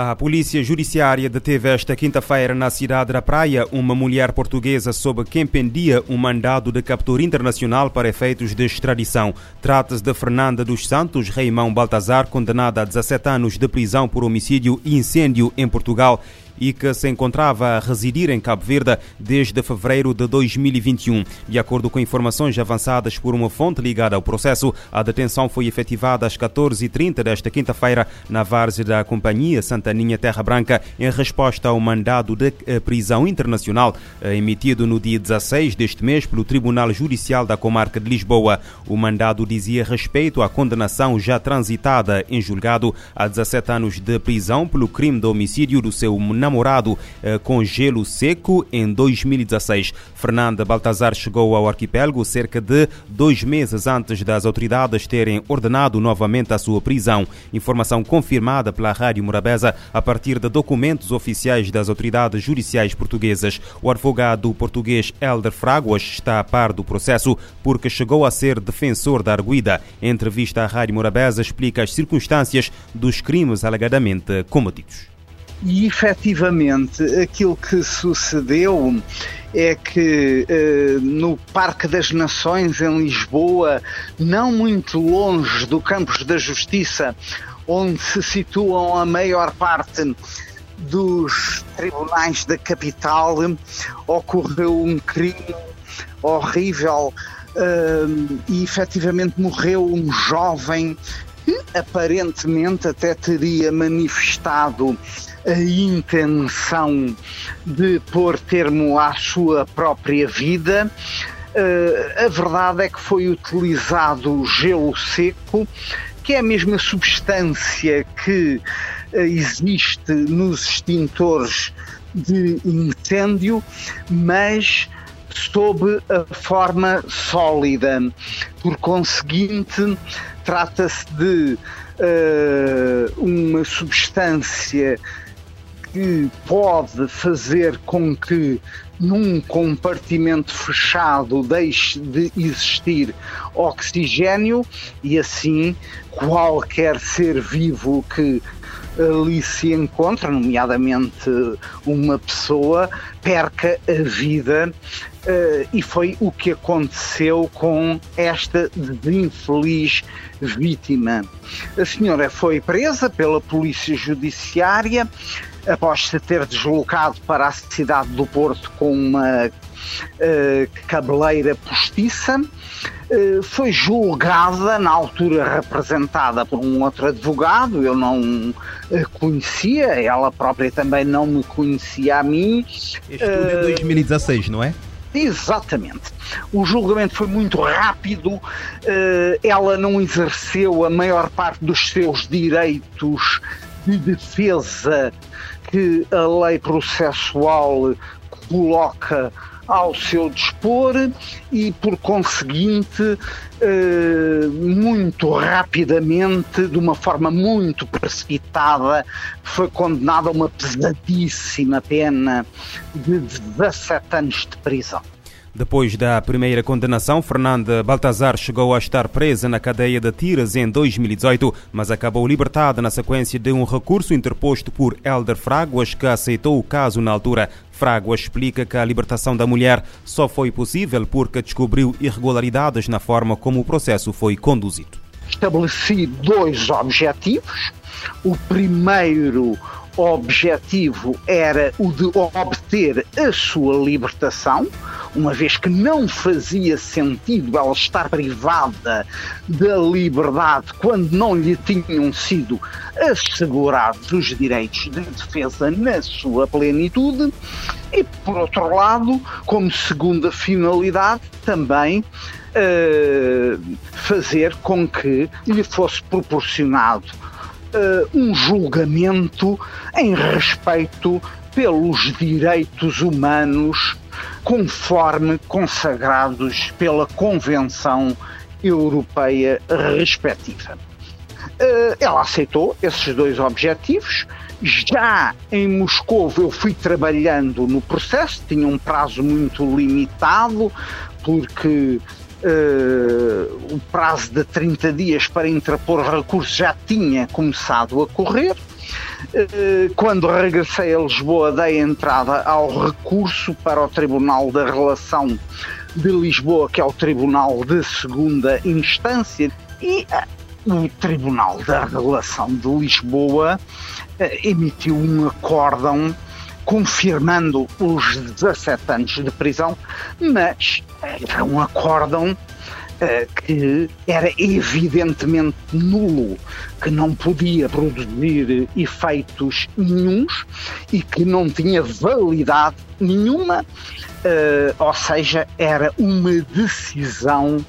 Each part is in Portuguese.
A Polícia Judiciária deteve esta quinta-feira na cidade da Praia uma mulher portuguesa sob quem pendia um mandado de captura internacional para efeitos de extradição. Trata-se de Fernanda dos Santos Reimão Baltazar, condenada a 17 anos de prisão por homicídio e incêndio em Portugal e que se encontrava a residir em Cabo Verde desde fevereiro de 2021. De acordo com informações avançadas por uma fonte ligada ao processo, a detenção foi efetivada às 14h30 desta quinta-feira na várzea da Companhia Santaninha Terra Branca em resposta ao mandado de eh, prisão internacional eh, emitido no dia 16 deste mês pelo Tribunal Judicial da Comarca de Lisboa. O mandado dizia respeito à condenação já transitada em julgado a 17 anos de prisão pelo crime de homicídio do seu namorado namorado eh, com gelo seco em 2016. Fernanda Baltazar chegou ao arquipélago cerca de dois meses antes das autoridades terem ordenado novamente a sua prisão. Informação confirmada pela Rádio Morabeza a partir de documentos oficiais das autoridades judiciais portuguesas. O advogado português Helder Fraguas está a par do processo porque chegou a ser defensor da arguida. Em entrevista à Rádio Morabeza, explica as circunstâncias dos crimes alegadamente cometidos. E efetivamente aquilo que sucedeu é que eh, no Parque das Nações, em Lisboa, não muito longe do Campos da Justiça, onde se situam a maior parte dos tribunais da capital, ocorreu um crime horrível uh, e efetivamente morreu um jovem que aparentemente até teria manifestado a intenção de pôr termo à sua própria vida. Uh, a verdade é que foi utilizado gelo seco, que é a mesma substância que uh, existe nos extintores de incêndio, mas sob a forma sólida. Por conseguinte, trata-se de uh, uma substância que pode fazer com que num compartimento fechado deixe de existir oxigênio e assim qualquer ser vivo que ali se encontra, nomeadamente uma pessoa, perca a vida. Uh, e foi o que aconteceu com esta infeliz vítima. A senhora foi presa pela Polícia Judiciária, após se ter deslocado para a cidade do Porto com uma uh, cabeleira postiça. Uh, foi julgada, na altura representada por um outro advogado, eu não conhecia, ela própria também não me conhecia a mim. Este uh, é 2016, não é? Exatamente. O julgamento foi muito rápido, ela não exerceu a maior parte dos seus direitos de defesa que a lei processual coloca ao seu dispor e, por conseguinte, eh, muito rapidamente, de uma forma muito precipitada, foi condenada a uma pesadíssima pena de 17 anos de prisão. Depois da primeira condenação, Fernanda Baltazar chegou a estar presa na cadeia de Tiras em 2018, mas acabou libertada na sequência de um recurso interposto por Elder Fraguas, que aceitou o caso na altura. Fraguas explica que a libertação da mulher só foi possível porque descobriu irregularidades na forma como o processo foi conduzido. Estabeleci dois objetivos. O primeiro objetivo era o de obter a sua libertação uma vez que não fazia sentido ela estar privada da liberdade quando não lhe tinham sido assegurados os direitos de defesa na sua plenitude, e por outro lado, como segunda finalidade, também uh, fazer com que lhe fosse proporcionado uh, um julgamento em respeito pelos direitos humanos conforme consagrados pela Convenção Europeia respectiva. Eh, ela aceitou esses dois objetivos. Já em Moscou eu fui trabalhando no processo, tinha um prazo muito limitado, porque uh, o prazo de 30 dias para interpor recurso já tinha começado a correr. Uh, quando regressei a Lisboa, dei entrada ao recurso para o Tribunal da Relação de Lisboa, que é o Tribunal de Segunda Instância, e uh, o Tribunal da Relação de Lisboa emitiu um acórdão confirmando os 17 anos de prisão, mas era um acórdão que era evidentemente nulo, que não podia produzir efeitos nenhums e que não tinha validade nenhuma, uh, ou seja, era uma decisão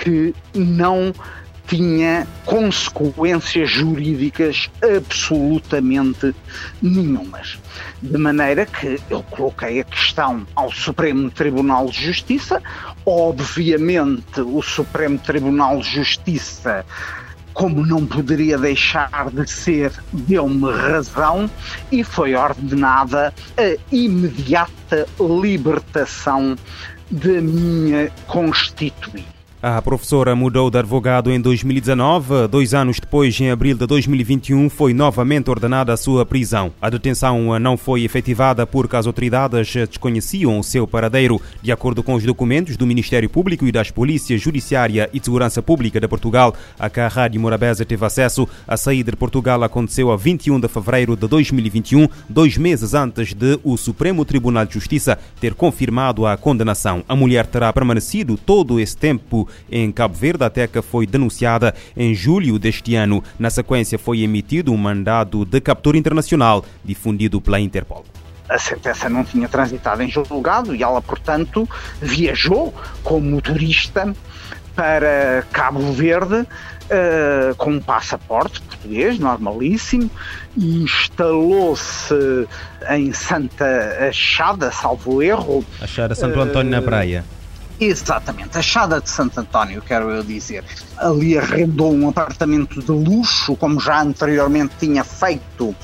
que não tinha consequências jurídicas absolutamente nenhumas. De maneira que eu coloquei a questão ao Supremo Tribunal de Justiça. Obviamente, o Supremo Tribunal de Justiça como não poderia deixar de ser, deu-me razão e foi ordenada a imediata libertação da minha constituinte. A professora mudou de advogado em 2019. Dois anos depois, em abril de 2021, foi novamente ordenada a sua prisão. A detenção não foi efetivada porque as autoridades desconheciam o seu paradeiro. De acordo com os documentos do Ministério Público e das Polícias Judiciária e de Segurança Pública de Portugal, a que a Rádio Morabeza teve acesso, a saída de Portugal aconteceu a 21 de fevereiro de 2021, dois meses antes de o Supremo Tribunal de Justiça ter confirmado a condenação. A mulher terá permanecido todo esse tempo em Cabo Verde até que foi denunciada em julho deste ano. Na sequência, foi emitido um mandado de captura internacional difundido pela Interpol a sentença não tinha transitado em julgado e ela, portanto, viajou como motorista para Cabo Verde uh, com um passaporte português normalíssimo e instalou-se em Santa Achada, salvo erro. Achada Santo Antônio uh, na Praia. Exatamente, a Chada de Santo António, quero eu dizer. Ali arrendou um apartamento de luxo, como já anteriormente tinha feito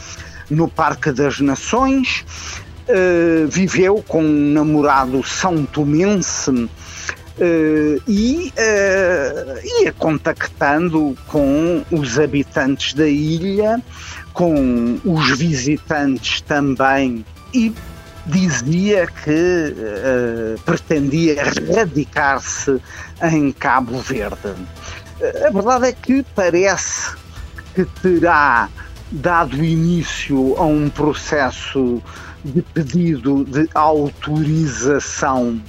no Parque das Nações. Uh, viveu com um namorado são tomense uh, e uh, ia contactando com os habitantes da ilha, com os visitantes também e dizia que uh, pretendia radicar-se em Cabo Verde. Eh, a verdade é que parece que terá dado início a um processo de pedido de autorização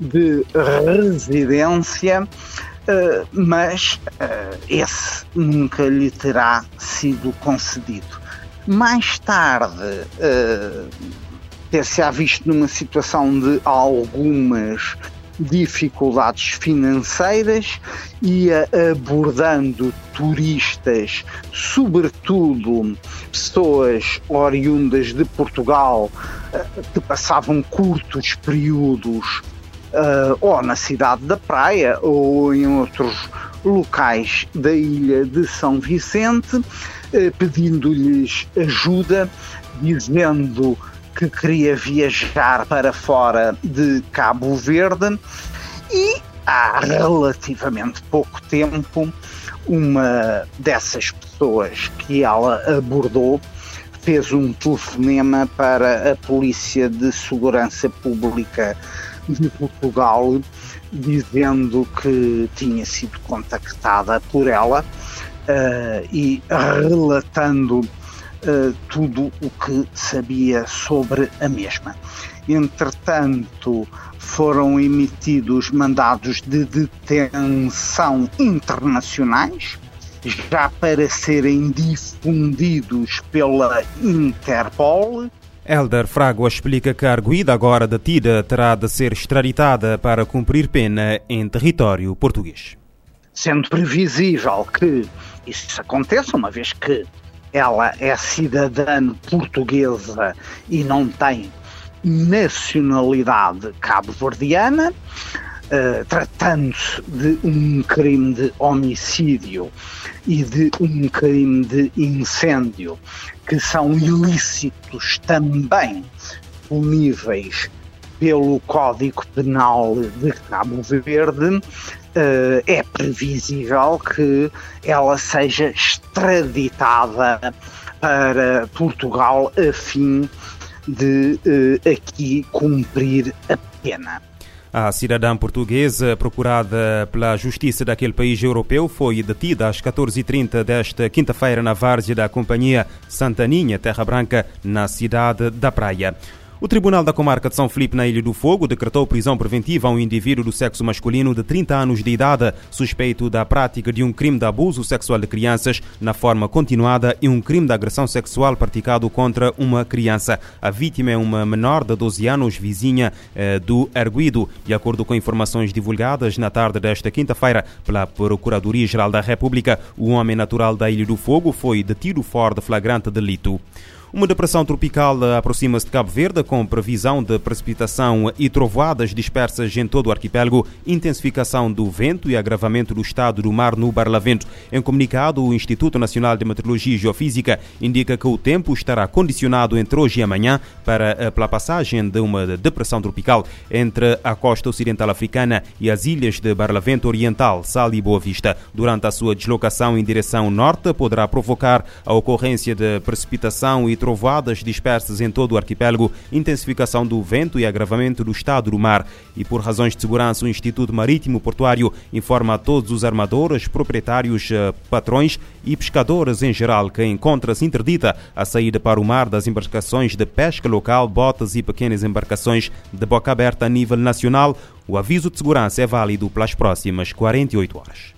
de residência, uh, mas esse nunca lhe terá sido concedido. Mais tarde, uh, ter-se-á visto numa situação de algumas dificuldades financeiras, ia abordando turistas, sobretudo pessoas oriundas de Portugal, eh, que passavam curtos períodos uh, ou na cidade da Praia ou em outros locais da ilha de São Vicente, uh, pedindo-lhes ajuda, dizendo que queria viajar para fora de Cabo Verde e há relativamente pouco tempo uma dessas pessoas que ela abordou fez um telefonema para a Polícia de Segurança Pública de Portugal dizendo que tinha sido contactada por ela uh, e relatando uh, tudo o que sabia sobre a mesma. Entretanto, foram emitidos mandados de detenção internacionais, já para serem difundidos pela Interpol. Elder Frago explica que a arguida agora detida terá de ser extraditada para cumprir pena em território português. Sendo previsível que isso aconteça, uma vez que ela é cidadã portuguesa e não tem nacionalidade cabo-verdiana, uh, tratando-se de um crime de homicídio e de um crime de incêndio, que são ilícitos também puníveis pelo Código Penal de Cabo Verde, uh, é previsível que ela seja extraditada para Portugal a fim de uh, aqui cumprir a pena. A cidadã portuguesa procurada pela justiça daquele país europeu foi detida às 14h30 desta quinta-feira na várzea da companhia Santaninha Terra Branca, na cidade da Praia. O Tribunal da Comarca de São Felipe, na Ilha do Fogo, decretou prisão preventiva a um indivíduo do sexo masculino de 30 anos de idade, suspeito da prática de um crime de abuso sexual de crianças na forma continuada e um crime de agressão sexual praticado contra uma criança. A vítima é uma menor de 12 anos, vizinha eh, do Arguido. De acordo com informações divulgadas na tarde desta quinta-feira pela Procuradoria-Geral da República, o homem natural da Ilha do Fogo foi detido fora de flagrante delito. Uma depressão tropical aproxima-se de Cabo Verde com previsão de precipitação e trovoadas dispersas em todo o arquipélago, intensificação do vento e agravamento do estado do mar no Barlavento. Em comunicado, o Instituto Nacional de Meteorologia e Geofísica indica que o tempo estará condicionado entre hoje e amanhã para a passagem de uma depressão tropical entre a costa ocidental africana e as ilhas de Barlavento Oriental, Sal e Boa Vista. Durante a sua deslocação em direção norte, poderá provocar a ocorrência de precipitação e trovoadas dispersas em todo o arquipélago, intensificação do vento e agravamento do estado do mar. E por razões de segurança, o Instituto Marítimo Portuário informa a todos os armadores, proprietários, eh, patrões e pescadores em geral que encontra-se interdita a saída para o mar das embarcações de pesca local, botas e pequenas embarcações de boca aberta a nível nacional. O aviso de segurança é válido pelas próximas 48 horas.